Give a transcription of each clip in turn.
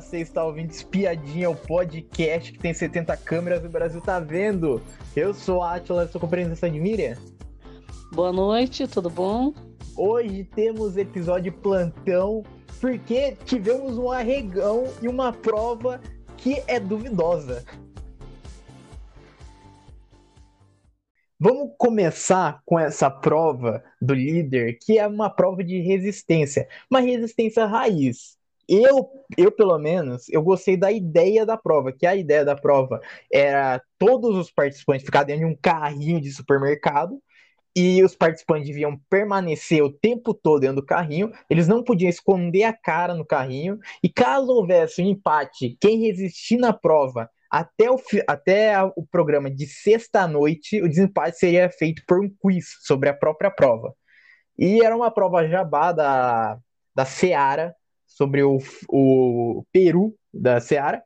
você está ouvindo Espiadinha, o podcast que tem 70 câmeras e o Brasil tá vendo. Eu sou a Atila, sou com a presença de Miriam. Boa noite, tudo bom? Hoje temos episódio plantão, porque tivemos um arregão e uma prova que é duvidosa. Vamos começar com essa prova do líder, que é uma prova de resistência, uma resistência raiz. Eu, eu, pelo menos, eu gostei da ideia da prova, que a ideia da prova era todos os participantes ficarem dentro de um carrinho de supermercado e os participantes deviam permanecer o tempo todo dentro do carrinho, eles não podiam esconder a cara no carrinho, e caso houvesse um empate, quem resistir na prova até o, até o programa de sexta-noite, o desempate seria feito por um quiz sobre a própria prova. E era uma prova jabá da, da Seara, sobre o, o Peru da Seara.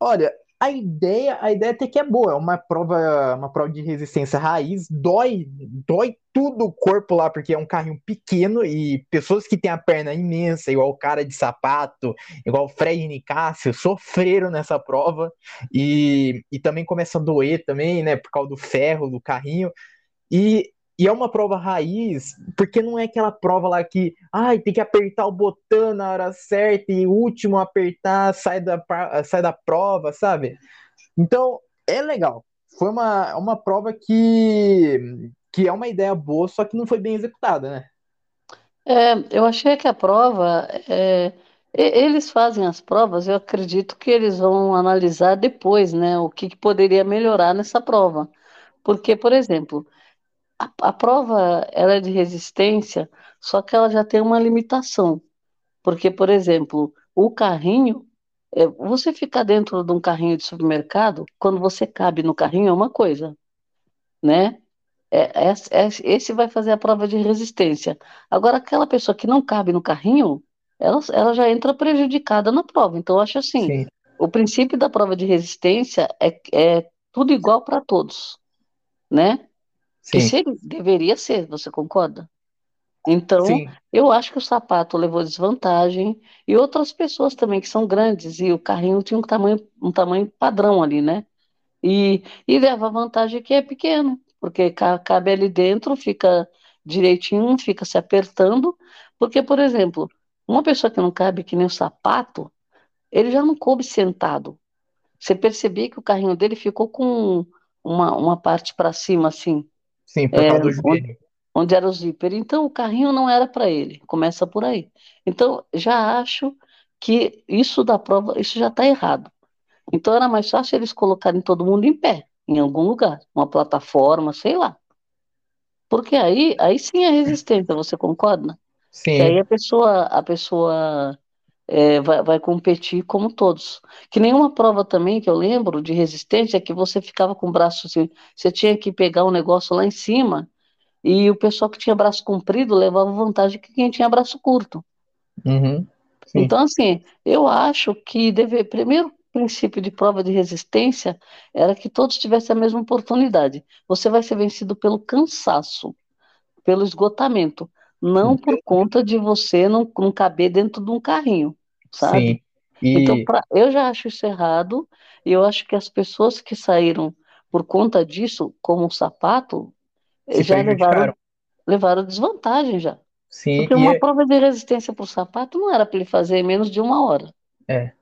Olha, a ideia, a ideia até que é boa, é uma prova, uma prova de resistência raiz, dói, dói tudo o corpo lá, porque é um carrinho pequeno e pessoas que têm a perna imensa, igual o cara de sapato, igual o Fred Nicásio, sofreram nessa prova e, e também começa a doer também, né, por causa do ferro do carrinho. E e é uma prova raiz, porque não é aquela prova lá que, ai, tem que apertar o botão na hora certa e o último apertar sai da, sai da prova, sabe? Então, é legal. Foi uma, uma prova que, que é uma ideia boa, só que não foi bem executada, né? É, eu achei que a prova, é, eles fazem as provas, eu acredito que eles vão analisar depois, né, o que, que poderia melhorar nessa prova. Porque, por exemplo, a, a prova ela é de resistência, só que ela já tem uma limitação. Porque, por exemplo, o carrinho, é, você ficar dentro de um carrinho de supermercado, quando você cabe no carrinho é uma coisa, né? É, é, é, esse vai fazer a prova de resistência. Agora, aquela pessoa que não cabe no carrinho, ela, ela já entra prejudicada na prova. Então, eu acho assim: Sim. o princípio da prova de resistência é, é tudo igual para todos, né? Que seria, deveria ser, você concorda? Então, Sim. eu acho que o sapato levou desvantagem e outras pessoas também que são grandes e o carrinho tinha um tamanho, um tamanho padrão ali, né? E, e leva vantagem que é pequeno, porque cabe ali dentro, fica direitinho, fica se apertando, porque, por exemplo, uma pessoa que não cabe que nem o sapato, ele já não coube sentado. Você percebia que o carrinho dele ficou com uma, uma parte para cima, assim, Sim, por causa do é, joelho. Onde, onde era o zíper. Então, o carrinho não era para ele. Começa por aí. Então, já acho que isso da prova, isso já está errado. Então, era mais fácil eles colocarem todo mundo em pé, em algum lugar, uma plataforma, sei lá. Porque aí, aí sim é resistência, você concorda? Sim. Que aí a pessoa, a pessoa é, vai, vai, competir como todos. Que nenhuma prova também que eu lembro de resistência é que você ficava com o braço assim, você tinha que pegar um negócio lá em cima e o pessoal que tinha braço comprido levava vantagem que quem tinha braço curto. Uhum, então, assim, eu acho que deve, primeiro princípio de prova de resistência era que todos tivessem a mesma oportunidade. Você vai ser vencido pelo cansaço, pelo esgotamento não por conta de você não, não caber dentro de um carrinho, sabe? Sim. E... Então, pra, eu já acho isso errado, e eu acho que as pessoas que saíram por conta disso, como um sapato, Se já levaram, levaram desvantagem já. Sim, Porque uma é... prova de resistência para o sapato não era para ele fazer em menos de uma hora. É.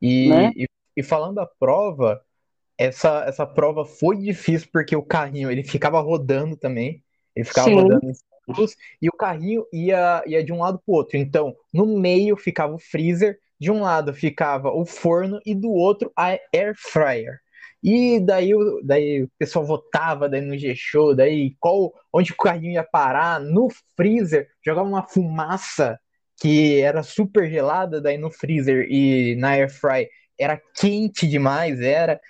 E, né? e, e, falando da prova, essa, essa prova foi difícil porque o carrinho ele ficava rodando também. Ele ficava Sim. rodando e o carrinho ia, ia de um lado para o outro. Então, no meio ficava o freezer, de um lado ficava o forno e do outro a air fryer. E daí, daí o pessoal votava daí no G-Show, daí qual, onde o carrinho ia parar, no freezer, jogava uma fumaça que era super gelada, daí no freezer e na air fry era quente demais, era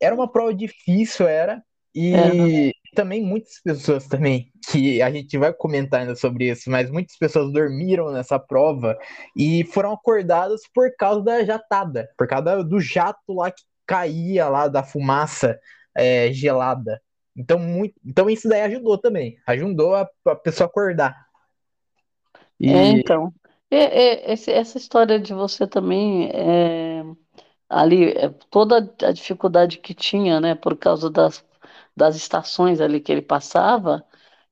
era uma prova difícil, era, e, é também muitas pessoas também, que a gente vai comentar ainda sobre isso, mas muitas pessoas dormiram nessa prova e foram acordadas por causa da jatada, por causa do jato lá que caía lá da fumaça é, gelada. Então, muito, então isso daí ajudou também, ajudou a, a pessoa acordar. E... É, então. É, esse- essa história de você também é, ali é, toda a dificuldade que tinha, né, por causa das, das estações ali que ele passava,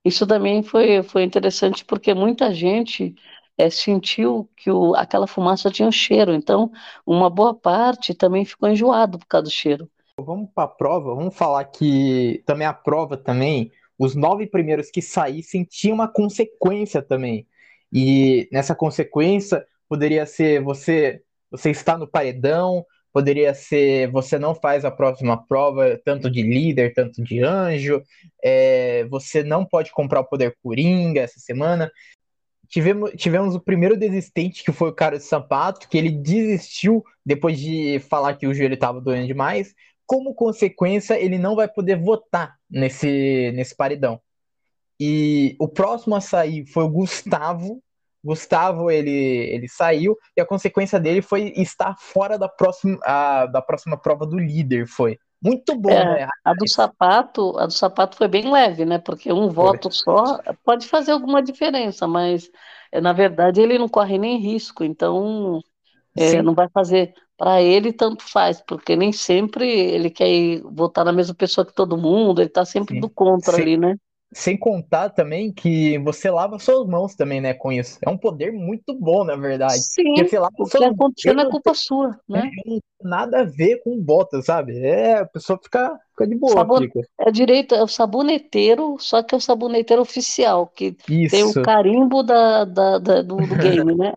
isso também foi, foi interessante porque muita gente é, sentiu que o, aquela fumaça tinha um cheiro, então uma boa parte também ficou enjoado por causa do cheiro. Vamos para a prova, vamos falar que também a prova também, os nove primeiros que saíssem tinha uma consequência também. E nessa consequência poderia ser você você está no paredão, poderia ser você não faz a próxima prova, tanto de líder, tanto de anjo, é, você não pode comprar o poder Coringa essa semana. Tivemos, tivemos o primeiro desistente, que foi o cara de sapato, que ele desistiu depois de falar que o joelho estava doendo demais. Como consequência, ele não vai poder votar nesse, nesse paredão. E o próximo a sair foi o Gustavo. Gustavo, ele, ele saiu, e a consequência dele foi estar fora da próxima, a, da próxima prova do líder, foi. Muito bom, É, né? a do sapato, a do sapato foi bem leve, né? Porque um Foi. voto só pode fazer alguma diferença, mas é, na verdade ele não corre nem risco, então é, não vai fazer para ele tanto faz, porque nem sempre ele quer ir votar na mesma pessoa que todo mundo, ele está sempre do Sim. contra Sem, ali, né? Sem contar também que você lava suas mãos também, né, com isso. É um poder muito bom, na verdade. Porque Sim, você lava o que não é culpa sua, tenho, né? nada a ver com bota, sabe? É, a pessoa fica, fica de boa, Sabon... fica. É direito, é o saboneteiro, só que é o saboneteiro oficial, que tem o Isso. carimbo da, da- da- do, do game, né?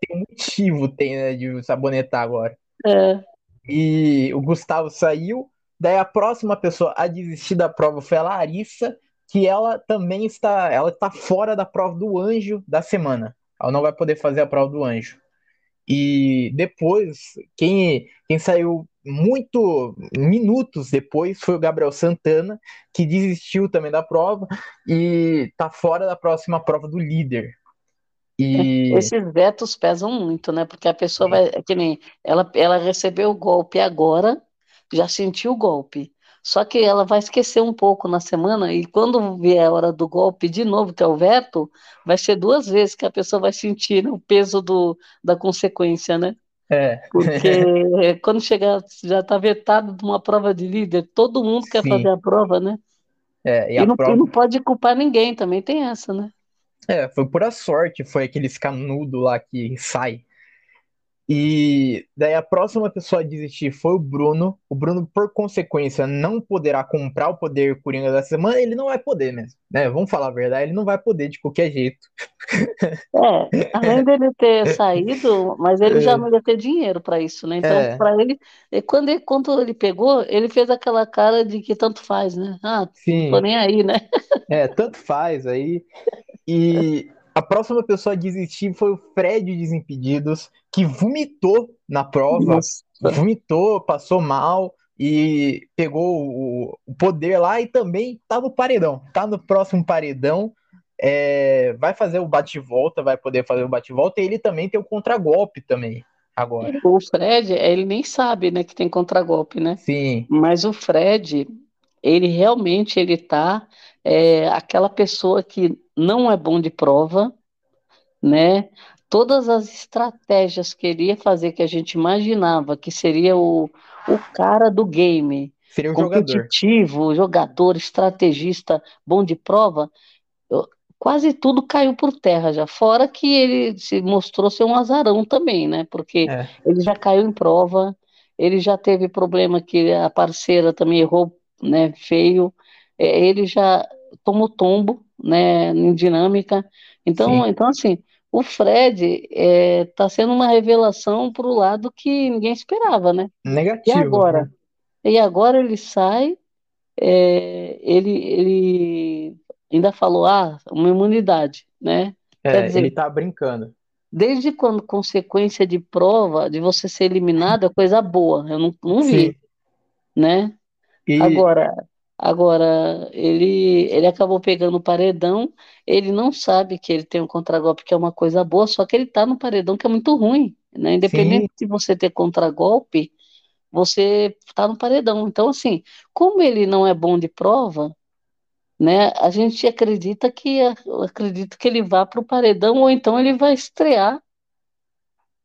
Tem um motivo, tem, né, de sabonetar agora. É, E o Gustavo saiu. Daí a próxima pessoa a desistir da prova foi a Larissa, que ela também está, ela está fora da prova do anjo da semana. Ela não vai poder fazer a prova do anjo. E depois, quem, quem saiu muito minutos depois foi o Gabriel Santana, que desistiu também da prova e tá fora da próxima prova do líder. E esses vetos pesam muito, né? Porque a pessoa vai, é que nem ela, ela recebeu o golpe agora, já sentiu o golpe. Só que ela vai esquecer um pouco na semana, e quando vier a hora do golpe de novo, que é o veto, vai ser duas vezes que a pessoa vai sentir né, o peso do, da consequência, né? é, Porque quando chegar, já está vetado de uma prova de líder, todo mundo quer fazer sim, a prova, né? é, e E não, prova não pode culpar ninguém, também tem essa, né? é, foi pura sorte, foi aqueles canudo lá que sai. E daí a próxima pessoa a desistir foi o Bruno. O Bruno, por consequência, não poderá comprar o poder Coringa da semana. Ele não vai poder mesmo, né? Vamos falar a verdade, ele não vai poder de qualquer jeito. É, além dele ter saído, mas ele já É, não ia ter dinheiro para isso, né? Então, é, para ele, e quando ele, quando ele pegou, ele fez aquela cara de que tanto faz, né? Ah, não tô sim, nem aí, né? é, tanto faz aí. E a próxima pessoa a desistir foi o Fred Desimpedidos, que vomitou na prova, Nossa. vomitou, passou mal e pegou o, o poder lá e também tá no paredão, tá no próximo paredão. é, vai fazer o bate-volta, vai poder fazer o bate-volta e ele também tem o contragolpe também agora. O Fred, ele nem sabe, né, que tem contragolpe, né? Sim, Mas o Fred, ele realmente, ele tá, é, aquela pessoa que não é bom de prova, né? Todas as estratégias que ele ia fazer, que a gente imaginava que seria o, o cara do game, seria jogador. competitivo, jogador, estrategista, bom de prova, quase tudo caiu por terra já. Fora que ele se mostrou ser um azarão também, né? Porque É, ele já caiu em prova, ele já teve problema que a parceira também errou, né? Feio, É, ele já tomou tombo, né? Em dinâmica. Então, sim, então assim, o Fred está sendo uma revelação para o lado que ninguém esperava, né? E negativo. agora? E agora ele sai, é, ele, ele ainda falou, ah, uma imunidade, né? Quer É, ele dizer, tá brincando. desde quando consequência de prova, de você ser eliminado, é coisa boa, eu não, não Sim, vi, né? e Agora, agora ele, ele acabou pegando o paredão, ele não sabe que ele tem um contragolpe, que é uma coisa boa, só que ele tá no paredão que é muito ruim, né? Independente sim, de você ter contragolpe, você tá no paredão. Então, assim, como ele não é bom de prova, né? A gente acredita que acredita que ele vá para o paredão ou então ele vai estrear,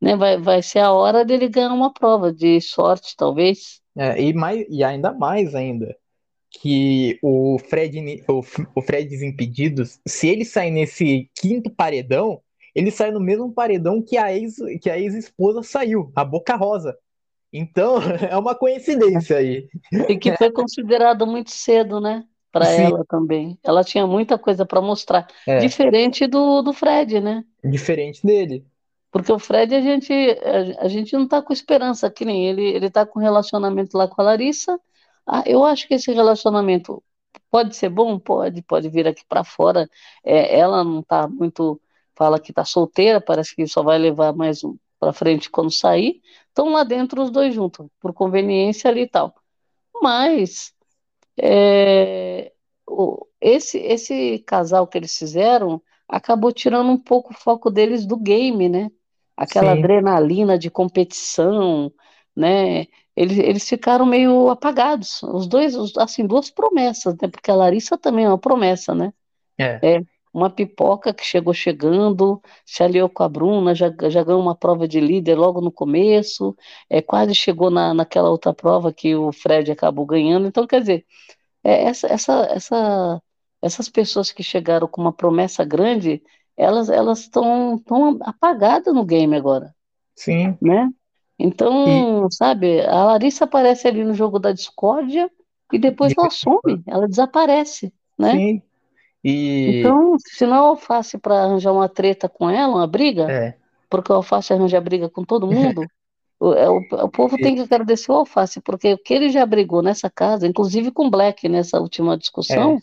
né? Vai, vai ser a hora dele ganhar uma prova de sorte, talvez. É, e, mais, e ainda mais ainda, que o Fred, o, o Fred Desimpedidos, se ele sair nesse quinto paredão, ele sai no mesmo paredão que a ex, que a ex-esposa saiu, a Boca Rosa. Então, é uma coincidência aí. E que foi considerado muito cedo, né? Para ela também. Ela tinha muita coisa para mostrar. É. Diferente do, do Fred, né? Diferente dele. Porque o Fred, a gente, a, a gente não tá com esperança, que nem ele, ele tá com relacionamento lá com a Larissa. Ah, eu acho que esse relacionamento pode ser bom, pode, pode vir aqui para fora. É, ela não tá muito, fala que tá solteira, parece que só vai levar mais um para frente quando sair. Estão lá dentro os dois juntos, por conveniência ali e tal. Mas é, esse, esse casal que eles fizeram acabou tirando um pouco o foco deles do game, né? Aquela Sim. adrenalina de competição, né? Eles, eles ficaram meio apagados. Os dois, assim, duas promessas, né? Porque a Larissa também é uma promessa, né? É. é uma pipoca que chegou chegando, se aliou com a Bruna, já, já ganhou uma prova de líder logo no começo, é, quase chegou na, naquela outra prova que o Fred acabou ganhando. Então, quer dizer, é, essa, essa, essa, essas pessoas que chegaram com uma promessa grande, elas elas estão tão apagadas no game agora. Sim. Né? Então, e... sabe, a Larissa aparece ali no jogo da discórdia e depois ela some, ela desaparece, né? Sim. E... Então, se não é alface para arranjar uma treta com ela, uma briga, é. porque o alface arranja briga com todo mundo, o, é, o, o, povo tem que agradecer o alface, porque o que ele já brigou nessa casa, inclusive com o Black nessa última discussão,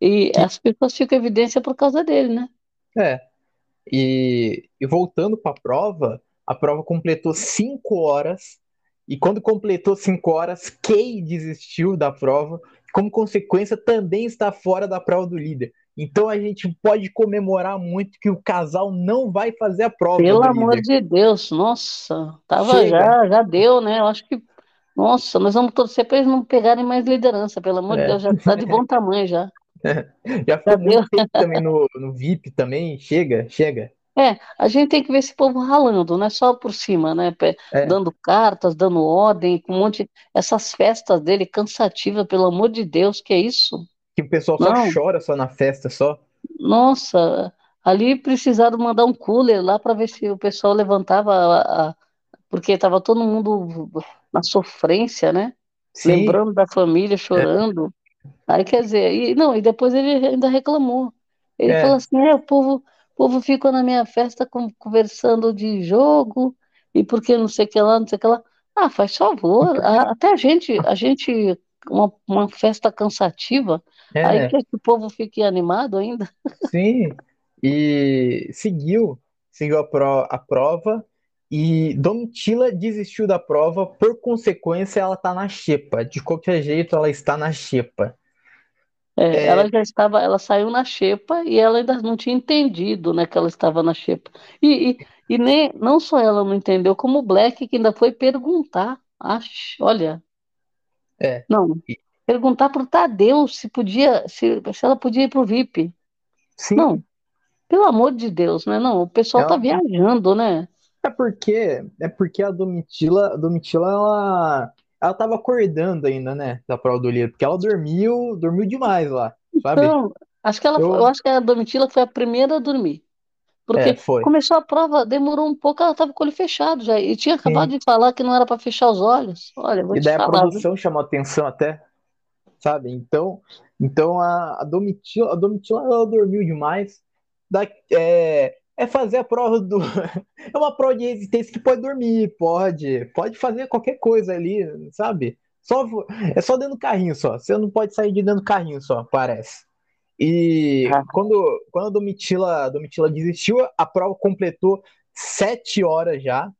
é. e as pessoas ficam em evidência por causa dele, né? É. E, e voltando para a prova, a prova completou cinco horas. E quando completou cinco horas, Kay desistiu da prova. Como consequência, também está fora da prova do líder. Então a gente pode comemorar muito que o casal não vai fazer a prova. Pelo amor de Deus, nossa, tava já, já deu, né? Eu acho que, nossa, nós vamos torcer para eles não pegarem mais liderança, pelo amor é. de Deus, já está de bom tamanho já. já ficou muito tempo também no, no VIP também, chega, chega. É, a gente tem que ver esse povo ralando, não é só por cima, né? É. Dando cartas, dando ordem, com um monte. Essas festas dele cansativas, pelo amor de Deus, que é isso? Que o pessoal só não. chora só na festa, só. Nossa, ali precisaram mandar um cooler lá para ver se o pessoal levantava, a, a, porque estava todo mundo na sofrência, né? Sim. Lembrando da família, chorando. É. Aí quer dizer, e, não, e depois ele ainda reclamou. Ele é. falou assim: é, o povo o povo ficou na minha festa conversando de jogo e porque não sei o que lá, não sei o que lá. Ah, faz favor. Até a gente, a gente, uma, uma festa cansativa, é. aí quer que o povo fique animado ainda. Sim, e seguiu, seguiu a, pro, a prova e Domitila desistiu da prova, por consequência ela está na xepa. De qualquer jeito, ela está na xepa. É, é... Ela já estava, ela saiu na xepa e ela ainda não tinha entendido, né, que ela estava na xepa. E, e, e nem, não só ela não entendeu, como o Black que ainda foi perguntar. Acho, olha. É. Não. Perguntar para o Tadeu se podia, se, se ela podia ir para o VIP. Sim. Não. Pelo amor de Deus, né? Não, o pessoal está viajando, né? É porque, é porque a Domitila, a Domitila ela, ela tava acordando ainda, né, da prova do líder, porque ela dormiu, dormiu demais lá, sabe? Então, acho que ela, eu... eu acho que a Domitila foi a primeira a dormir. Porque é, começou a prova, demorou um pouco, ela tava com o olho fechado já, e tinha acabado Sim. de falar que não era para fechar os olhos. Olha, vou e te daí falar, a produção viu? chamou atenção até, sabe? Então, então a, a Domitila, a Domitila ela dormiu demais. Da, é, é fazer a prova do. é uma prova de resistência que pode dormir, pode. Pode fazer qualquer coisa ali, sabe? Só, é só dentro do carrinho só. Você não pode sair de dentro do carrinho só, parece. E ah. quando, quando a Domitila, a Domitila desistiu, a prova completou sete horas já.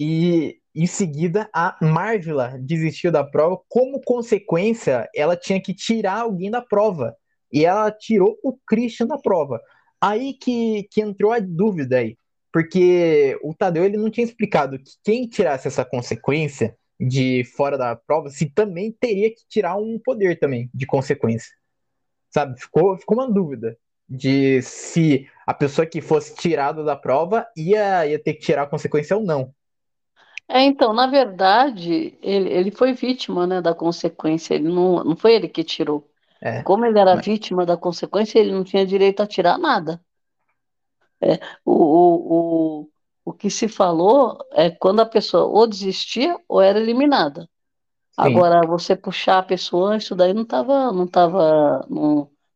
E em seguida a Marvila desistiu da prova. Como consequência, ela tinha que tirar alguém da prova. E ela tirou o Christian da prova. Aí que, que entrou a dúvida aí, porque o Tadeu ele não tinha explicado que quem tirasse essa consequência de fora da prova, se também teria que tirar um poder também de consequência. sabe? Ficou, ficou uma dúvida de se a pessoa que fosse tirada da prova ia, ia ter que tirar a consequência ou não. É, então, na verdade, ele, ele foi vítima, né, da consequência, ele não, não foi ele que tirou. É, Como ele era mas- vítima da consequência, ele não tinha direito a tirar nada. É, o, o, o, o que se falou é quando a pessoa ou desistia ou era eliminada. sim, Agora, você puxar a pessoa, isso daí não estava não tava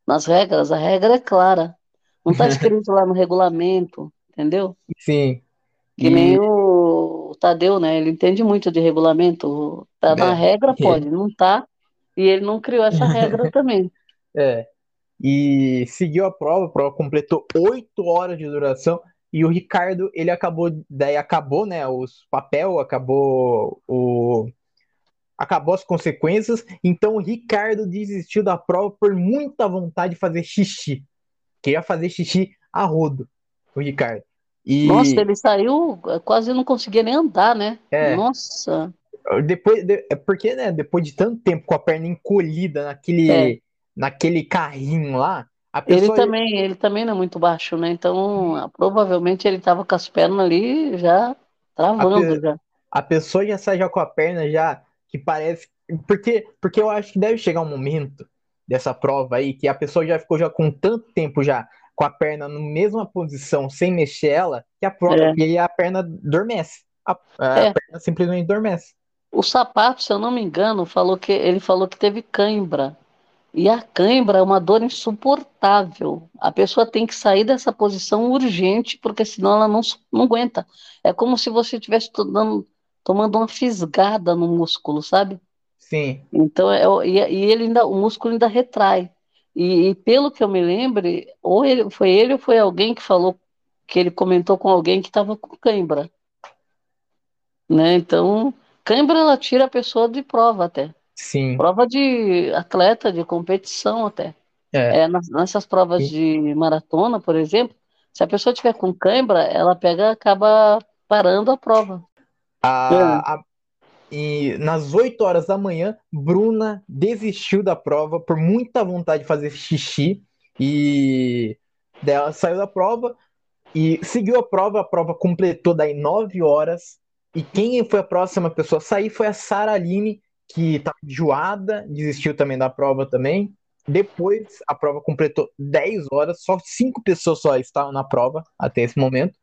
nas regras, a regra é clara. Não está escrito lá no regulamento, entendeu? sim. Que nem E o, o Tadeu, né? Ele entende muito de regulamento. Tá na é, regra, pode, não tá. E ele não criou essa regra também. é, e seguiu a prova, a prova completou oito horas de duração. E o Ricardo, ele acabou, daí acabou, né, os papel, acabou o, acabou as consequências. Então o Ricardo desistiu da prova por muita vontade de fazer xixi. Queria fazer xixi a rodo, o Ricardo. Nossa, E ele saiu, quase não conseguia nem andar, né? é, Nossa, depois, de- é porque, né, depois de tanto tempo com a perna encolhida é. naquele, naquele carrinho lá, a Ele pessoa, também, ele também não é muito baixo, né? Então, provavelmente ele tava com as pernas ali já a, travando pe- já. a pessoa já sai já com a perna já que parece. Porque, porque eu acho que deve chegar um momento dessa prova aí que a pessoa já ficou já com tanto tempo já com a perna na mesma posição, sem mexer ela, que a, pro- É, que a perna adormece. A, a é. perna simplesmente adormece. O sapato, se eu não me engano, falou que ele falou que teve cãibra. E a cãibra é uma dor insuportável. A pessoa tem que sair dessa posição urgente, porque senão ela não, não aguenta. É como se você estivesse to- dando- tomando uma fisgada no músculo, sabe? Sim, Então, é, e, e ele ainda, o músculo ainda retrai. E, e pelo que eu me lembre, ou ele, foi ele ou foi alguém que falou que ele comentou com alguém que estava com cãibra, né? Então, cãibra ela tira a pessoa de prova até. sim. Prova de atleta, de competição até. É. É, nessas provas E- de maratona, por exemplo, se a pessoa tiver com cãibra, ela pega, acaba parando a prova. É. A, a- e nas 8 horas da manhã, Bruna desistiu da prova por muita vontade de fazer xixi e daí ela saiu da prova e seguiu a prova. A prova completou daí 9 horas. E quem foi a próxima pessoa a sair foi a Sara Aline, que estava enjoada, desistiu também da prova também. Depois a prova completou 10 horas, só cinco pessoas só estavam na prova até esse momento.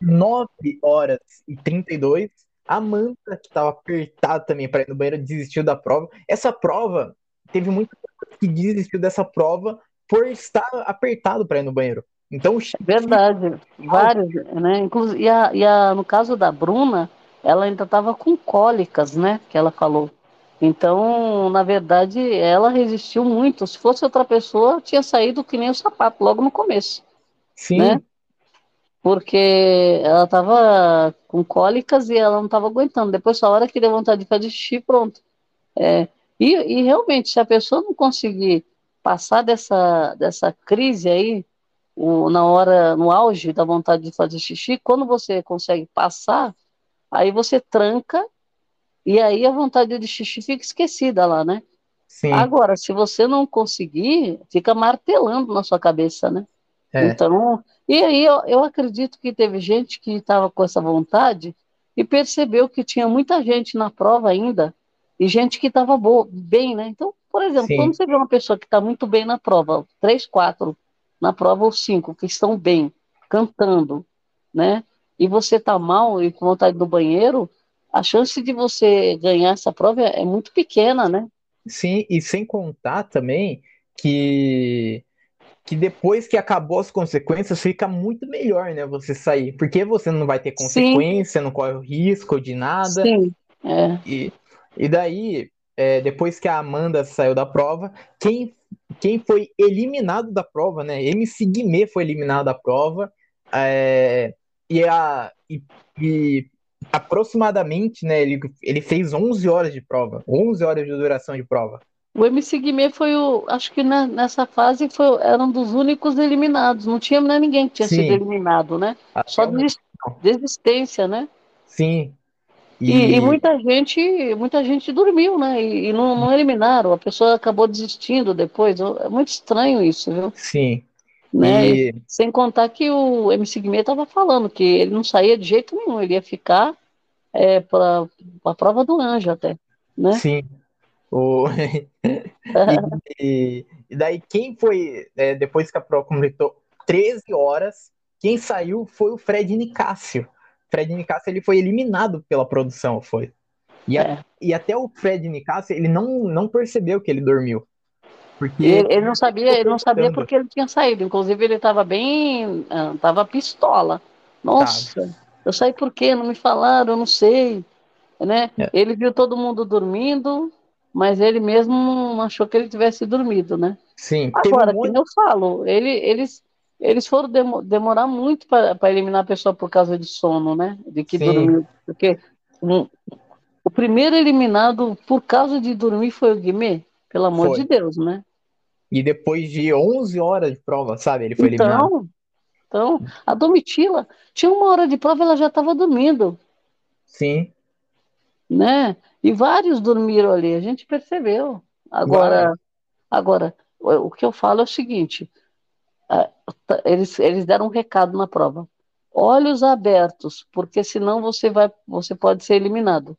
9 horas e 32. Amanda, que estava apertada também para ir no banheiro, desistiu da prova. Essa prova, teve muita gente que desistiu dessa prova por estar apertado para ir no banheiro. Então, xixi Verdade, vários, né? Inclusive, e a, e a, no caso da Bruna, ela ainda estava com cólicas, né? Que ela falou. Então, na verdade, ela resistiu muito. Se fosse outra pessoa, tinha saído que nem o sapato logo no começo, Sim, né? Porque ela estava com cólicas e ela não estava aguentando. Depois, a hora que deu vontade de fazer xixi, pronto. É, e, e realmente, se a pessoa não conseguir passar dessa, dessa crise aí, o- na hora, no auge da vontade de fazer xixi, quando você consegue passar, aí você tranca e aí a vontade de xixi fica esquecida lá, né? sim, Agora, se você não conseguir, fica martelando na sua cabeça, né? é, Então, e aí eu, eu acredito que teve gente que estava com essa vontade e percebeu que tinha muita gente na prova ainda e gente que estava bem, né? Então, por exemplo, sim, quando você vê uma pessoa que está muito bem na prova, três, quatro na prova ou cinco que estão bem, cantando, né? E você está mal e com vontade do banheiro, a chance de você ganhar essa prova é, muito pequena, né? sim. E sem contar também que, que depois que acabou as consequências, fica muito melhor, né? Você sair. Porque você não vai ter Sim, consequência, não corre o risco de nada. sim, é, E, e daí, é, depois que a Amanda saiu da prova, quem, quem foi eliminado da prova, né? MC Guimê foi eliminado da prova. é, e, a, e, e aproximadamente, né? Ele, ele fez 11 horas de prova. 11 horas de duração de prova. O MC Guimê foi o, acho que na- nessa fase foi, era um dos únicos eliminados. Não tinha mais ninguém que tinha sido Sim, eliminado, né? até Só o desis- momento. desistência, né? Sim. E, e E muita gente, muita gente dormiu, né? E, e não, não eliminaram. A pessoa acabou desistindo depois. É muito estranho isso, viu? sim, Né? E sem contar que o MC Guimê estava falando que ele não saía de jeito nenhum, ele ia ficar é, para a prova do anjo até, né? sim, o, e, e- e daí quem foi, é, depois que a prova completou 13 horas, quem saiu foi o Fred Nicásio. Fred Nicásio ele foi eliminado pela produção, foi. E, a- É. e até o Fred Nicásio ele não, não percebeu que ele dormiu, porque ele, ele não sabia, ele não sabia porque ele tinha saído. Inclusive ele estava bem, ah, tava pistola. Nossa, eu saí por quê? Não me falaram, eu não sei, né? É. Ele viu todo mundo dormindo, mas ele mesmo não achou que ele tivesse dormido, né? Sim, um Agora, monte, nem eu falo, ele, eles, eles foram demo- demorar muito para eliminar a pessoa por causa de sono, né? De que Sim. dormiu. Porque um, o primeiro eliminado por causa de dormir foi o Guimê, pelo amor Foi. de Deus, né? e depois de 11 horas de prova, sabe, ele foi eliminado. Então, então, a Domitila tinha uma hora de prova, ela já estava dormindo, Sim, né? E vários dormiram ali, a gente percebeu. Agora, agora, o que eu falo é o seguinte: eles, eles deram um recado na prova. Olhos abertos, porque senão você vai, você pode ser eliminado,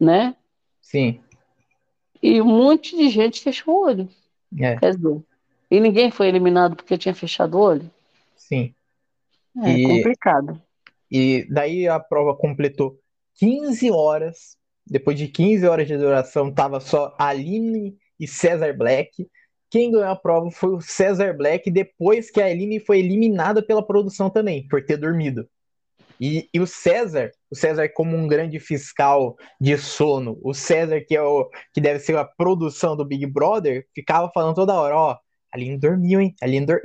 né? sim, E um monte de gente fechou o olho, é, quer dizer, e ninguém foi eliminado porque tinha fechado o olho. sim. É E- complicado. E daí a prova completou 15 horas. Depois de 15 horas de duração, tava só Aline e Cesar Black. Quem ganhou a prova foi o Cesar Black, depois que a Aline foi eliminada pela produção também, por ter dormido. E, e o César, o César como um grande fiscal de sono, o César que é o que deve ser a produção do Big Brother, ficava falando toda hora, ó, Aline dormiu, hein? Aline dor...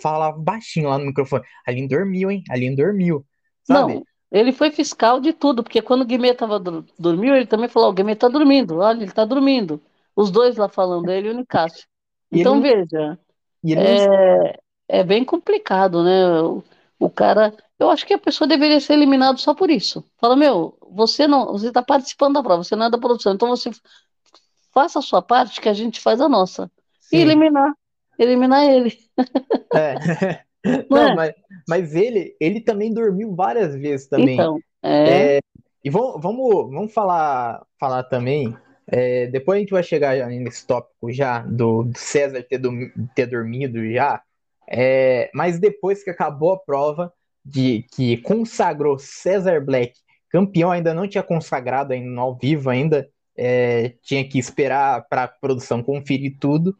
falava baixinho lá no microfone, Aline dormiu, hein? Aline dormiu. Sabe? Não, ele foi fiscal de tudo, porque quando o Guimê estava dormiu, ele também falou: o Guimê está dormindo, olha, ele está dormindo. Os dois lá falando, ele e o Nicásio. E Então, veja, E é, é bem complicado, né? O, o cara, eu acho que a pessoa deveria ser eliminada só por isso. Fala, meu, você não, você está participando da prova, você não é da produção, então você faça a sua parte que a gente faz a nossa. E Sim, eliminar, eliminar ele. é. Não Não, é? mas, mas ele, ele também dormiu várias vezes também. Então, é, E vamos, vamos, vamos falar, falar também. É, depois a gente vai chegar nesse tópico já do, do César ter, dormi- ter dormido já. é, mas depois que acabou a prova, de que consagrou César Black campeão, ainda não tinha consagrado ainda ao vivo ainda. é, tinha que esperar para a produção conferir tudo.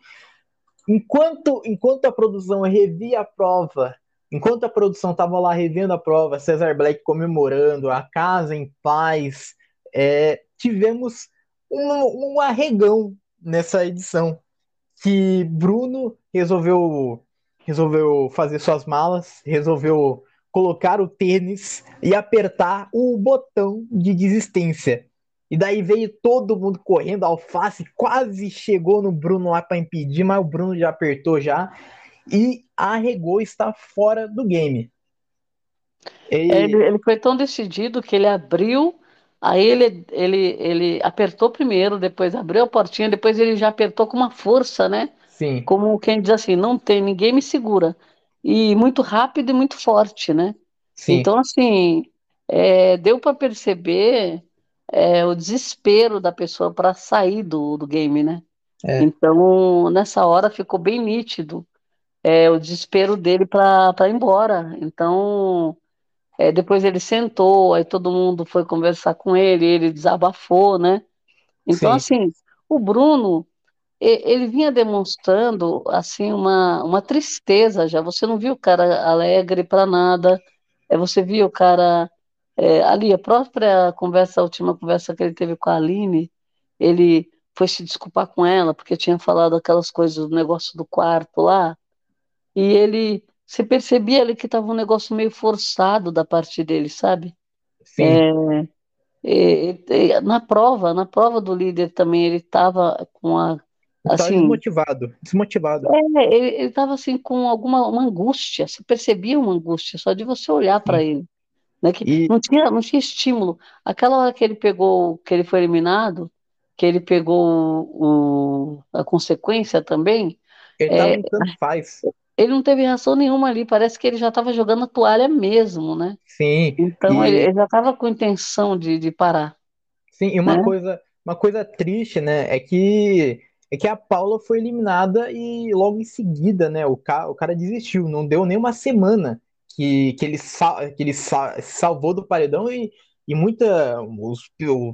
Enquanto, enquanto a produção revia a prova, enquanto a produção estava lá revendo a prova, Cesar Black comemorando, a casa em paz, é, tivemos um, um arregão nessa edição. Que Bruno resolveu, resolveu fazer suas malas, resolveu colocar o tênis e apertar o botão de desistência. E daí veio todo mundo correndo, Alface quase chegou no Bruno lá para impedir, mas o Bruno já apertou já e arregou está fora do game. E- É, Ele, ele foi tão decidido que ele abriu, aí ele, ele, ele apertou primeiro, depois abriu a portinha, depois ele já apertou com uma força, né? sim, Como quem diz assim, não tem, ninguém me segura. E muito rápido e muito forte, né? sim, Então, assim, é, deu para perceber é, o desespero da pessoa para sair do, do game, né? É. Então, nessa hora ficou bem nítido é, o desespero dele para ir embora. Então, é, depois ele sentou, aí todo mundo foi conversar com ele, ele desabafou, né? Então, Sim. assim, o Bruno, ele vinha demonstrando, assim, uma, uma tristeza já. Você não viu o cara alegre para nada, é, você viu o cara... é, ali, a própria conversa, a última conversa que ele teve com a Aline, ele foi se desculpar com ela, porque tinha falado aquelas coisas do negócio do quarto lá, e ele, você percebia ali que estava um negócio meio forçado da parte dele, sabe? sim, E- e- na prova, na prova do líder também, ele estava com a, assim, desmotivado, desmotivado. é, ele, ele tava assim com alguma uma angústia, você percebia uma angústia só de você olhar para ele, né? Que E não tinha, não tinha estímulo. Aquela hora que ele pegou, que ele foi eliminado, que ele pegou o, a consequência também, ele tava é, em tanto faz. Ele não teve reação nenhuma ali. Parece que ele já estava jogando a toalha mesmo, né? Sim, Então ele, e ele já estava com intenção de, de parar, sim, e uma né? coisa, uma coisa triste, né, é que é que a Paula foi eliminada e logo em seguida, né, o cara, o cara desistiu, não deu nem uma semana que, que ele, sal, que ele sal, salvou do paredão e, e muita os,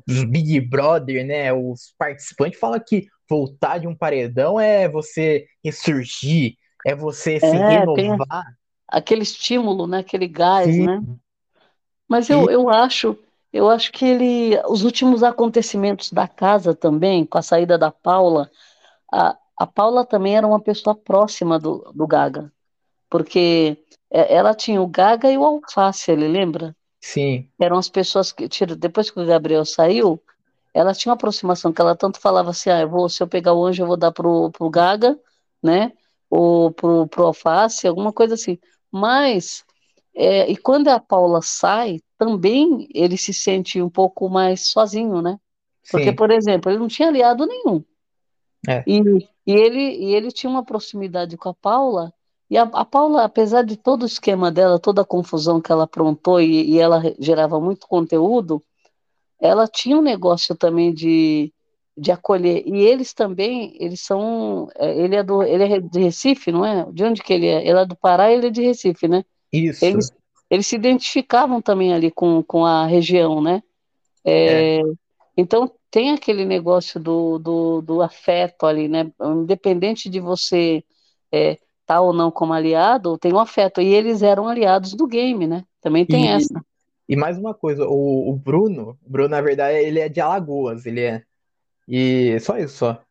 os Big Brother, né, os participantes falam que voltar de um paredão é você ressurgir, é você se É, renovar. aquele estímulo, né? Aquele gás, Sim, né? Mas eu, eu acho, eu acho que ele, os últimos acontecimentos da casa também, com a saída da Paula, a, a Paula também era uma pessoa próxima do, do Gaga, porque é, ela tinha o Gaga e o Alface, ele lembra? sim, Eram as pessoas que, depois que o Gabriel saiu, ela tinha uma aproximação, que ela tanto falava assim, ah, eu vou, se eu pegar o anjo, eu vou dar pro, pro Gaga, né? Ou pro, pro Alface, alguma coisa assim. Mas, é, e quando a Paula sai, também ele se sente um pouco mais sozinho, né? Porque, sim, por exemplo, ele não tinha aliado nenhum. é, E, e ele, e ele tinha uma proximidade com a Paula, e a, a Paula, apesar de todo o esquema dela, toda a confusão que ela aprontou, e, e ela gerava muito conteúdo, ela tinha um negócio também de, de acolher. E eles também, eles são. é, Ele é do, ele é de Recife, não é? De onde que ele é? Ele é do Pará e ele é de Recife, né? isso, Eles, eles se identificavam também ali com, com a região, né? é, É, então tem aquele negócio do, do, do afeto ali, né? Independente de você estar tá ou não como aliado, tem um afeto. E eles eram aliados do game, né? Também tem e, essa. e mais uma coisa, o, o Bruno, Bruno, na verdade, ele é de Alagoas, ele é, e só isso, só,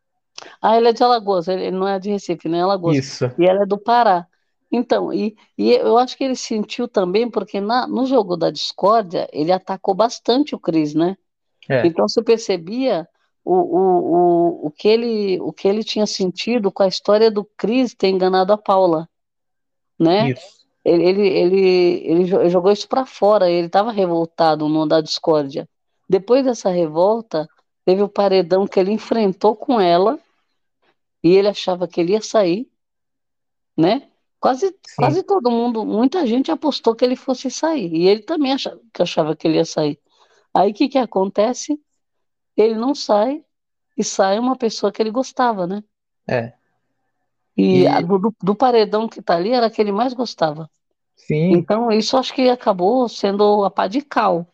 Ah, ele é de Alagoas, ele não é de Recife, nem Alagoas. isso, E ela é do Pará. Então, e, e eu acho que ele sentiu também, porque na, no jogo da discórdia, ele atacou bastante o Cris, né? é, Então, você percebia o, o, o, o, que ele, o que ele tinha sentido com a história do Cris ter enganado a Paula, né? isso, Ele, ele, ele, ele jo- jogou isso para fora, ele estava revoltado no da discórdia. Depois dessa revolta, teve o paredão que ele enfrentou com ela, e ele achava que ele ia sair, né? Quase, sim, quase todo mundo, muita gente apostou que ele fosse sair, e ele também achava, que achava que ele ia sair. Aí o que que acontece? Ele não sai, e sai uma pessoa que ele gostava, né? é, E a e do, do do paredão que tá ali era a que ele mais gostava. sim, Então, isso acho que acabou sendo a pá de cal,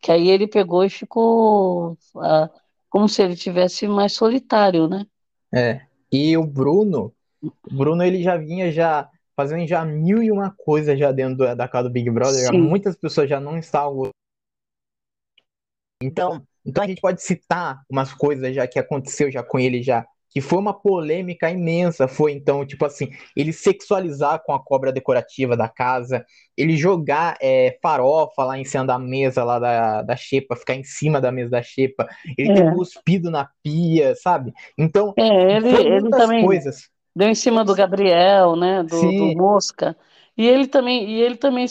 que aí ele pegou e ficou ah, como se ele tivesse mais solitário, né? é, e o Bruno, o Bruno, ele já vinha já fazendo já mil e uma coisas já dentro da da casa do Big Brother, já muitas pessoas já não estavam Então, então a gente pode citar umas coisas já que aconteceu já com ele já, que foi uma polêmica imensa, foi então, tipo assim, ele sexualizar com a cobra decorativa da casa, ele jogar é, farofa lá em cima da mesa lá da, da xepa, ficar em cima da mesa da xepa, ele ter é. cuspido na pia, sabe? Então, É, ele, ele também coisas. deu em cima do Gabriel, né? Do, do Mosca. E ele também, e ele também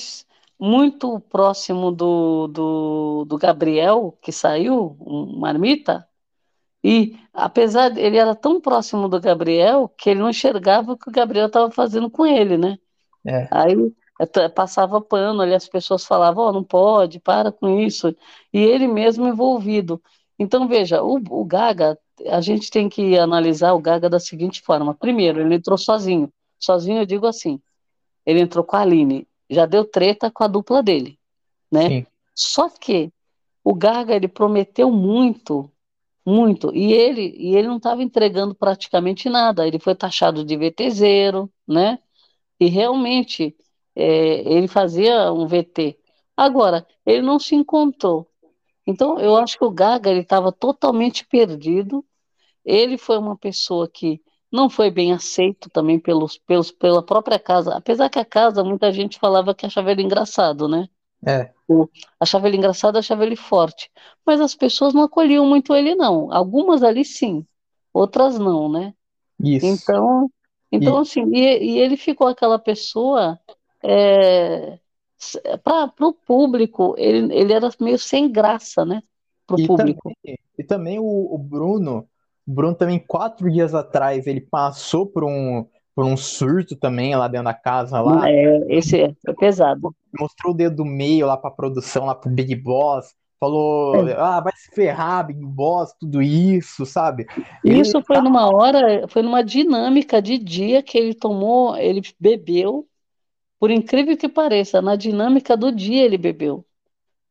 muito próximo do, do, do Gabriel, que saiu, um marmita, E apesar de ele era tão próximo do Gabriel que ele não enxergava o que o Gabriel estava fazendo com ele, né? é, Aí passava pano ali, as pessoas falavam, ó, não pode, para com isso. E ele mesmo envolvido. Então, veja, o, o Gaga, a gente tem que analisar o Gaga da seguinte forma. Primeiro, ele entrou sozinho. Sozinho, eu digo assim, ele entrou com a Aline, já deu treta com a dupla dele, né? sim, Só que o Gaga, ele prometeu muito muito. E ele, e ele não estava entregando praticamente nada. Ele foi taxado de VTZero, né? E realmente é, ele fazia um VT. Agora, ele não se encontrou. Então, eu acho que o Gaga ele estava totalmente perdido. Ele foi uma pessoa que não foi bem aceito também pelos, pelos, pela própria casa. Apesar que a casa, muita gente falava que achava ele engraçado, né? é, O- achava ele engraçado, achava ele forte. Mas as pessoas não acolhiam muito ele, não. Algumas ali sim, outras não, né? isso. Então, então E, assim, e, e ele ficou aquela pessoa é, para o público, ele, ele era meio sem graça, né? Para o público. Também, e também o, o Bruno, o Bruno também, quatro dias atrás, ele passou por um, por um surto também lá dentro da casa lá. É, esse é, é pesado. Mostrou o dedo do meio lá pra produção, lá pro Big Boss. Falou, é. ah, vai se ferrar, Big Boss, tudo isso, sabe? Isso ele foi tá... numa hora, foi numa dinâmica de dia que ele tomou, ele bebeu, por incrível que pareça, na dinâmica do dia ele bebeu.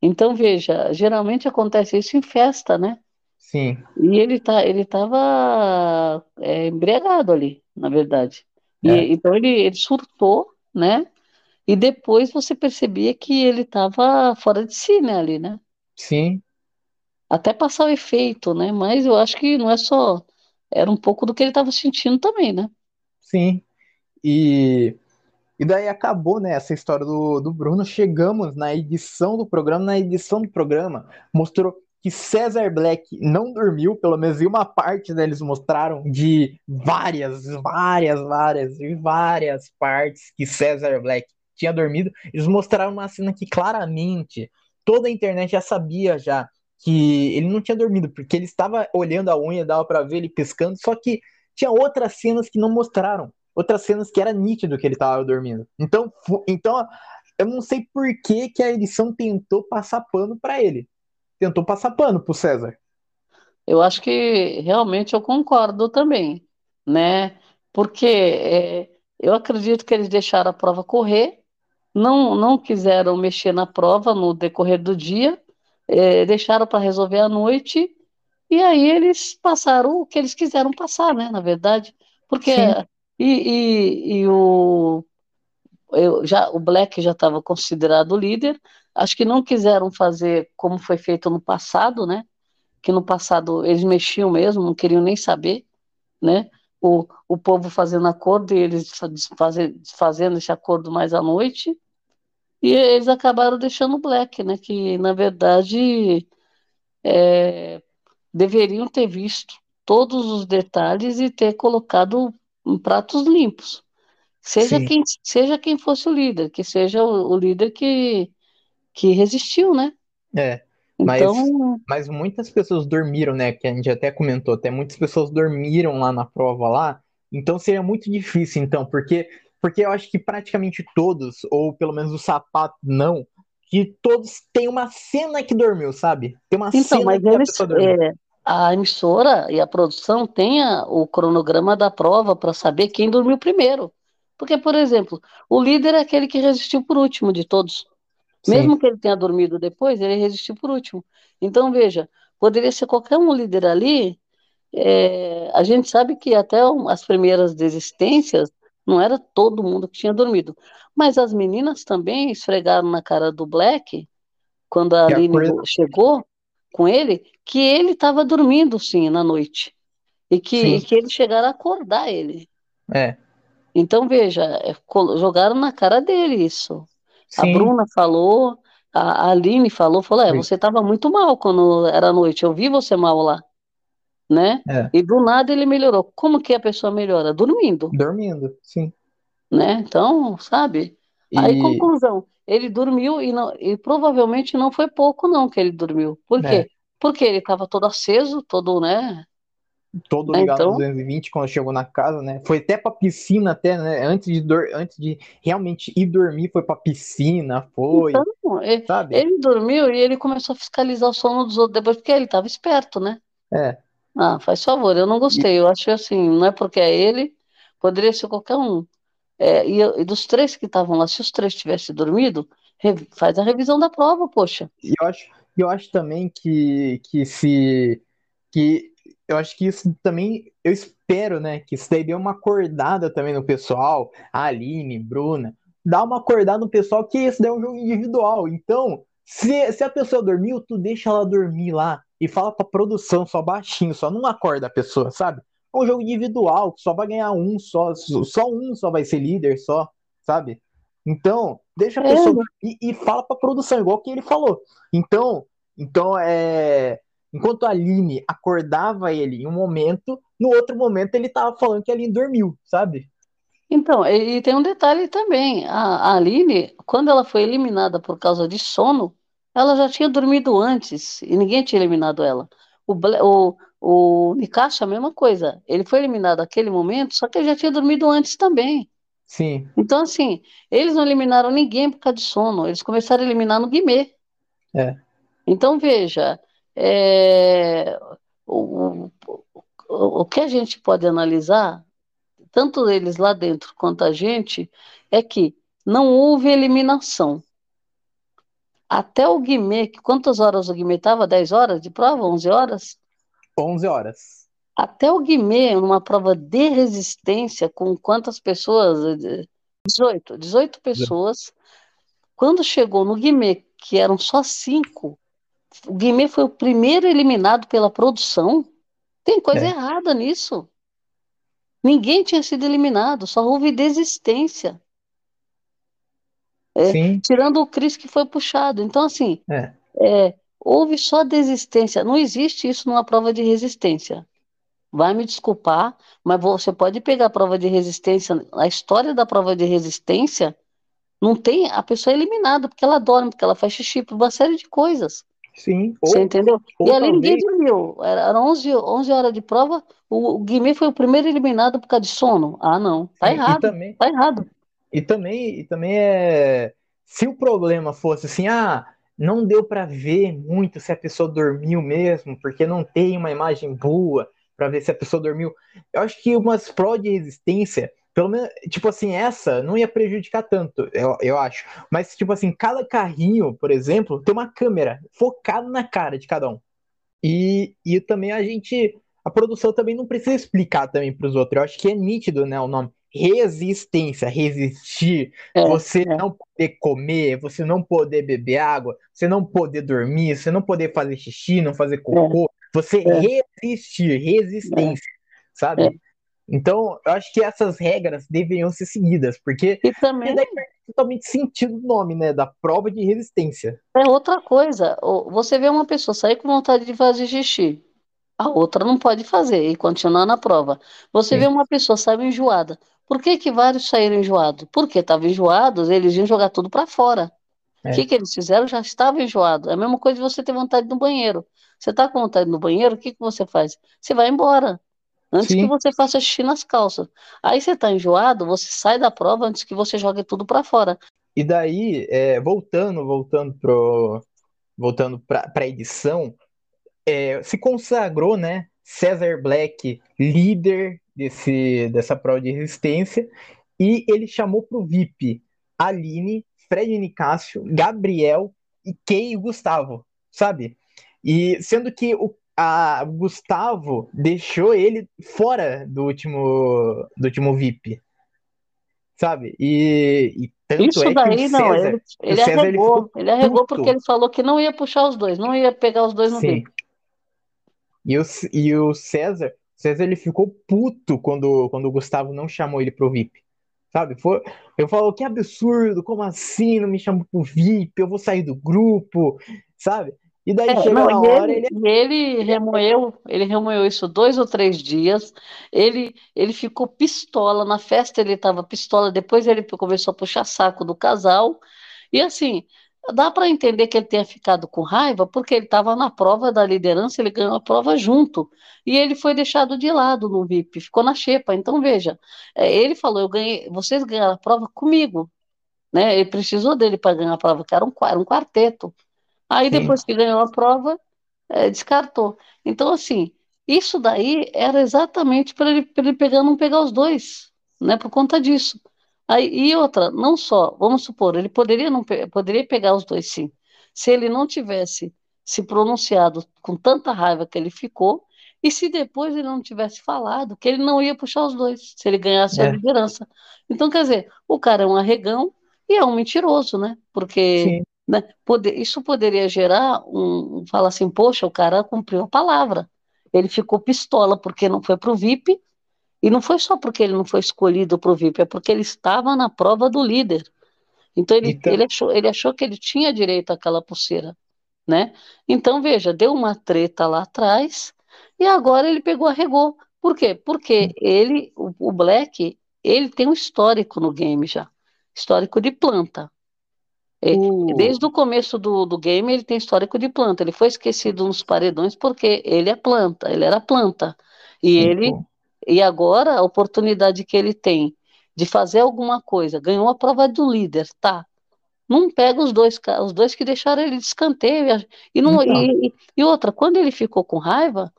Então, veja, geralmente acontece isso em festa, né? Sim. E ele tá, ele estava é, embriagado ali, na verdade. E, é. Então ele, ele surtou, né? E depois você percebia que ele estava fora de si, né, ali, né? Sim. Até passar o efeito, né? Mas eu acho que não é só. Era um pouco do que ele estava sentindo também, né? Sim. E, e daí acabou, né, essa história do, do Bruno. Chegamos na edição do programa. Na edição do programa, mostrou que Cesar Black não dormiu, pelo menos em uma parte né, eles mostraram de várias, várias, várias, várias partes que Cesar Black tinha dormido. Eles mostraram uma cena que claramente toda a internet já sabia já que ele não tinha dormido, porque ele estava olhando a unha, dava para ver ele piscando, só que tinha outras cenas que não mostraram, outras cenas que era nítido que ele estava dormindo. Então, então eu não sei por que, que a edição tentou passar pano para ele tentou passar pano pro César. Eu acho que realmente eu concordo também, né? Porque é, eu acredito que eles deixaram a prova correr, não, não quiseram mexer na prova no decorrer do dia, é, deixaram para resolver à noite, e aí eles passaram o que eles quiseram passar, né? Na verdade, porque e, e, e, o eu, já o Black já estava considerado líder, Acho que não quiseram fazer como foi feito no passado, né? Que no passado eles mexiam mesmo, não queriam nem saber, né? O, o povo fazendo acordo e eles fazendo esse acordo mais à noite. E eles acabaram deixando o Black, né? Que na verdade é, deveriam ter visto todos os detalhes e ter colocado em pratos limpos. Seja quem, seja quem fosse o líder, que seja o, o líder que, que resistiu, né? É. Mas, então... mas muitas pessoas dormiram, né? Que a gente até comentou, até muitas pessoas dormiram lá na prova lá. Então seria muito difícil, então, porque porque eu acho que praticamente todos, ou pelo menos o sapato não, que todos têm uma cena que dormiu, sabe? Tem uma então, cena mas que a é, a emissora e a produção têm o cronograma da prova para saber quem dormiu primeiro. Porque, por exemplo, o líder é aquele que resistiu por último de todos. Mesmo Sim. que ele tenha dormido depois, ele resistiu por último. Então, veja, poderia ser qualquer um líder ali. É, a gente sabe que até as primeiras desistências não era todo mundo que tinha dormido. Mas as meninas também esfregaram na cara do Black, quando a Aline chegou com ele, que ele estava dormindo sim na noite. E que, e que eles chegaram a acordar ele. É. Então, veja, é, jogaram na cara dele isso. Sim. A Bruna falou, a Aline falou, falou, é, você estava muito mal quando era noite, eu vi você mal lá, né? É. E do nada ele melhorou. Como que a pessoa melhora? Dormindo. Dormindo, sim. Né? Então, sabe? E... Aí, conclusão, ele dormiu e, não, e provavelmente não foi pouco não que ele dormiu. Por quê? É. Porque ele estava todo aceso, todo, né? todo né, ligado então... 220 quando chegou na casa, né? Foi até pra piscina, até, né? Antes de, dor... Antes de realmente ir dormir, foi pra piscina, foi. Então, ele, sabe? ele dormiu e ele começou a fiscalizar o sono dos outros depois, porque ele tava esperto, né? É. Ah, faz favor, eu não gostei. Eu acho assim, não é porque é ele, poderia ser qualquer um. É, e, e, dos três que estavam lá, se os três tivessem dormido, faz a revisão da prova, poxa. E eu acho, eu acho também que, que se que eu acho que isso também, eu espero, né, que isso daí dê uma acordada também no pessoal, a Aline, Bruna, dá uma acordada no pessoal que isso daí é um jogo individual. Então, se, se a pessoa dormiu, tu deixa ela dormir lá e fala pra produção só baixinho, só não acorda a pessoa, sabe? É um jogo individual, só vai ganhar um só, só um só vai ser líder só, sabe? Então, deixa a pessoa é. dormir e fala pra produção, igual que ele falou. Então, então é Enquanto a Aline acordava ele em um momento, no outro momento ele tava falando que a Aline dormiu, sabe? Então, e, e tem um detalhe também. A, a Aline, quando ela foi eliminada por causa de sono, ela já tinha dormido antes e ninguém tinha eliminado ela. O, o, o a mesma coisa. Ele foi eliminado naquele momento, só que ele já tinha dormido antes também. Sim, Então, assim, eles não eliminaram ninguém por causa de sono. Eles começaram a eliminar no Guimê. é. Então, veja, é, o, o o que a gente pode analisar tanto eles lá dentro quanto a gente, é que não houve eliminação. Até o Guimê, que quantas horas o Guimê estava? 10 horas de prova? 11 horas? 11 horas. Até o Guimê, numa prova de resistência, com quantas pessoas? 18. 18 pessoas. Quando chegou no Guimê, que eram só cinco, o Guimê foi o primeiro eliminado pela produção. Tem coisa É. errada nisso. Ninguém tinha sido eliminado, só houve desistência. É, tirando o Cris que foi puxado. Então, assim, é. é, houve só desistência. Não existe isso numa prova de resistência. Vai me desculpar, mas você pode pegar a prova de resistência, a história da prova de resistência, não tem a pessoa é eliminada, porque ela dorme, porque ela faz xixi, por uma série de coisas. Sim. Você Ou, entendeu? ou E ali ninguém dormiu. Era, era 11, 11 horas de prova, o, o Guimê foi o primeiro eliminado por causa de sono. Ah, não. Tá Sim, errado. também. Tá errado. E também, e também é. Se o problema fosse assim, ah, não deu para ver muito se a pessoa dormiu mesmo, porque não tem uma imagem boa para ver se a pessoa dormiu. Eu acho que umas provas de resistência, pelo menos, tipo assim, essa não ia prejudicar tanto, eu, eu acho. Mas, tipo assim, cada carrinho, por exemplo, tem uma câmera focada na cara de cada um. E, e também a gente. A produção também não precisa explicar também para os outros. Eu acho que é nítido, né, o nome. Resistência, resistir, É, você é, não poder comer, você não poder beber água, você não poder dormir, você não poder fazer xixi, não fazer cocô, você é, resistir, resistência, é, é. sabe? Então, eu acho que essas regras deveriam ser seguidas, porque, E também daí totalmente sentido o nome, né, da prova de resistência. é outra coisa. Você vê uma pessoa sair com vontade de fazer xixi, a outra não pode fazer e continuar na prova. Você vê Sim, uma pessoa sair enjoada. Por que que vários saíram enjoados? Porque estavam enjoados, eles iam jogar tudo para fora. O que é, que eles fizeram? Já estava enjoado. É a mesma coisa de você ter vontade no banheiro. Você está com vontade no banheiro, o que que você faz? Você vai embora. Antes que sim. você faça xixi nas calças. Aí você está enjoado, você sai da prova antes que você jogue tudo para fora. E daí, é, voltando, voltando pro, voltando para a edição, é, se consagrou, né, Cesar Black líder desse, dessa prova de resistência e ele chamou para o VIP Aline, Fred Nicásio, Gabriel e Kay e Gustavo, sabe? E sendo que o a, Gustavo deixou ele fora do último, do último VIP, sabe? E, e tanto Isso é que o daí, não, César, ele, ele César ele arregou. Ele arregou porque ele falou que não ia puxar os dois, não ia pegar os dois no sim. VIP. E o, e o César, César ele ficou puto quando, quando o Gustavo não chamou ele pro VIP. Sabe? Foi, eu falo, que absurdo, como assim não me chamou pro VIP? Eu vou sair do grupo, sabe? E daí É, chega não, e hora, ele, ele ele remoeu, ele remoeu isso dois ou três dias. Ele, ele ficou pistola na festa, ele estava pistola. Depois ele começou a puxar saco do casal. E assim, dá para entender que ele tenha ficado com raiva, porque ele estava na prova da liderança, ele ganhou a prova junto. E ele foi deixado de lado no VIP, ficou na xepa. Então veja, é, ele falou: eu ganhei, vocês ganharam a prova comigo, né? Ele precisou dele para ganhar a prova, que era um, era um quarteto. Aí sim, depois que ganhou a prova é, descartou. Então, assim, isso daí era exatamente para ele, pra ele pegar, não pegar os dois, né? Por conta disso. Aí, e outra, não só, vamos supor, ele poderia não poderia pegar os dois, sim. Se ele não tivesse se pronunciado com tanta raiva que ele ficou, e se depois ele não tivesse falado que ele não ia puxar os dois, se ele ganhasse a é, liderança. Então, quer dizer, o cara é um arregão e é um mentiroso, né? Porque né? Pode- isso poderia gerar um, um- falar assim, poxa, o cara cumpriu a palavra. Ele ficou pistola porque não foi para o VIP, e não foi só porque ele não foi escolhido para o VIP, é porque ele estava na prova do líder. Então ele, ta- ele achou, ele achou que ele tinha direito àquela pulseira, né? Então, veja, deu uma treta lá atrás, e agora ele pegou, arregou. Por quê? Porque ele, o, o Black, ele tem um histórico no game já, histórico de planta. Uh. Desde o começo do, do game ele tem histórico de planta. Ele foi esquecido nos paredões porque ele é planta, ele era planta. E Sim, ele. E agora a oportunidade que ele tem de fazer alguma coisa, ganhou a prova do líder, tá? Não pega os dois, os dois que deixaram ele de escanteio. E, não, então. e, e outra, quando ele ficou com raiva,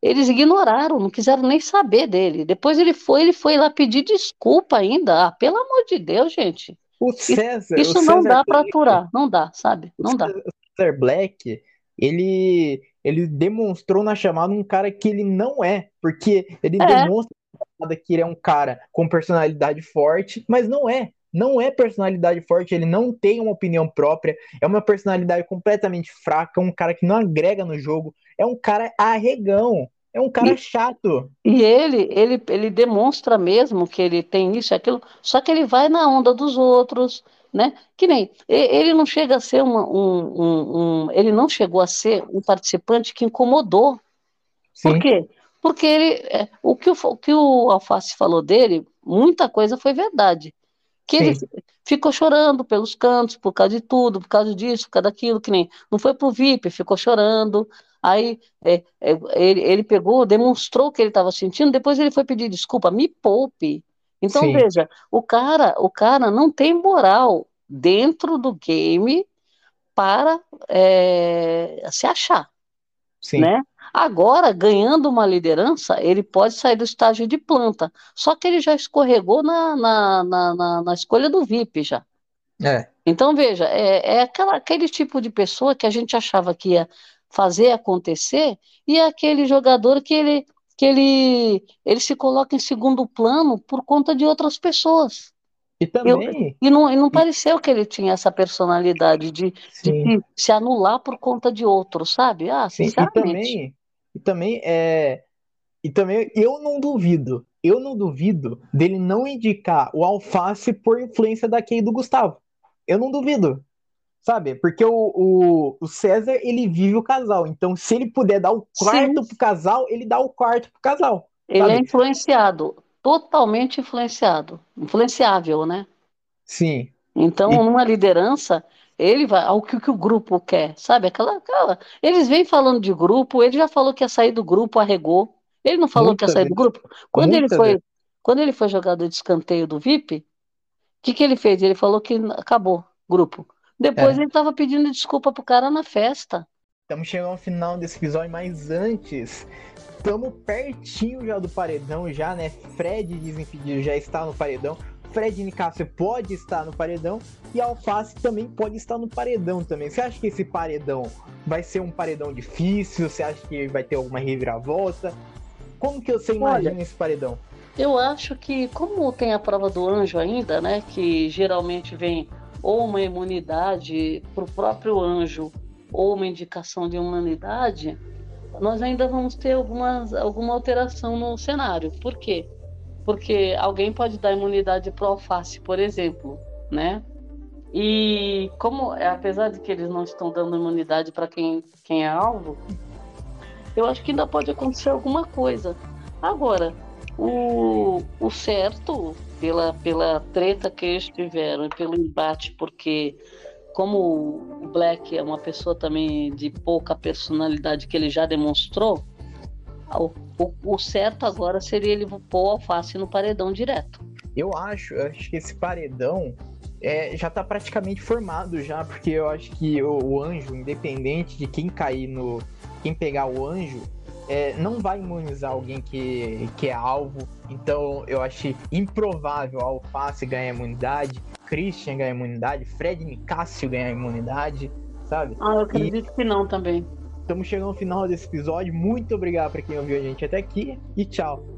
eles ignoraram, não quiseram nem saber dele. Depois ele foi, ele foi lá pedir desculpa ainda. Ah, pelo amor de Deus, gente. O César. Isso o não César dá para aturar, não dá, sabe? Não dá. O César Black, ele, ele demonstrou na chamada um cara que ele não é, porque ele é. demonstra que ele é um cara com personalidade forte, mas não é. Não é personalidade forte, ele não tem uma opinião própria, é uma personalidade completamente fraca, um cara que não agrega no jogo, é um cara arregão. É um cara e, chato. E ele, ele, ele demonstra mesmo que ele tem isso e aquilo, só que ele vai na onda dos outros, né? Que nem ele não chega a ser uma, um, um, um, ele não chegou a ser um participante que incomodou. Sim. Por quê? Porque ele, é, o, que o, o que o Alface falou dele, muita coisa foi verdade. Que Sim. ele ficou chorando pelos cantos, por causa de tudo, por causa disso, por causa daquilo, que nem não foi pro VIP, ficou chorando, Aí é, é, ele, ele pegou, demonstrou o que ele estava sentindo, depois ele foi pedir desculpa, me poupe. Então, Sim. veja, o cara, o cara não tem moral dentro do game para é, se achar. Sim. Né? Agora, ganhando uma liderança, ele pode sair do estágio de planta. Só que ele já escorregou na, na, na, na, na escolha do VIP já. É. Então, veja, é, é aquela, aquele tipo de pessoa que a gente achava que ia fazer acontecer, e é aquele jogador que ele, que ele, ele se coloca em segundo plano por conta de outras pessoas. E também. Eu, e, não, e não pareceu que ele tinha essa personalidade de, de se anular por conta de outros, sabe? Ah, Sim, e também, e também é. E também eu não duvido, eu não duvido dele não indicar o alface por influência daquele do Gustavo. Eu não duvido. Sabe? Porque o, o, o, César, ele vive o casal. Então, se ele puder dar o quarto Sim. pro casal, ele dá o quarto pro casal. Ele sabe? é influenciado, totalmente influenciado. Influenciável, né? Sim. Então, e... numa liderança, ele vai ao que, que o grupo quer, sabe? Aquela, aquela. Eles vêm falando de grupo, ele já falou que ia sair do grupo, arregou. Ele não falou Muita que ia sair vez. do grupo. Quando ele foi, quando ele foi jogador de escanteio do VIP, o que, que ele fez? Ele falou que acabou grupo. Depois é. ele tava pedindo desculpa pro cara na festa. Estamos chegando ao final desse episódio, mas antes, estamos pertinho já do paredão, já, né? Fred Desimpedido já está no paredão. Fred Nicásio pode estar no paredão e Alface também pode estar no paredão também. Você acha que esse paredão vai ser um paredão difícil? Você acha que vai ter alguma reviravolta? Como que você imagina Olha, esse paredão? Eu acho que, como tem a prova do anjo ainda, né? Que geralmente vem ou uma imunidade para o próprio anjo ou uma indicação de humanidade, nós ainda vamos ter algumas, alguma alteração no cenário. Por quê? Porque alguém pode dar imunidade para o alface, por exemplo, né? E como, é, apesar de que eles não estão dando imunidade para quem, quem é alvo, eu acho que ainda pode acontecer alguma coisa. Agora, o, o certo pela, pela treta que eles tiveram e pelo embate, porque como o Black é uma pessoa também de pouca personalidade que ele já demonstrou, o, o, o certo agora seria ele pôr o alface no paredão direto. Eu acho, eu acho que esse paredão é, já está praticamente formado já, porque eu acho que o, o, anjo, independente de quem cair no. quem pegar o anjo, é, não vai imunizar alguém que, que é alvo. Então eu achei improvável a Alface ganhar imunidade, Christian ganhar imunidade, Fred Nicásio ganhar imunidade, sabe? Ah, eu acredito e... que não também. Estamos chegando ao final desse episódio. Muito obrigado para quem ouviu a gente até aqui e tchau.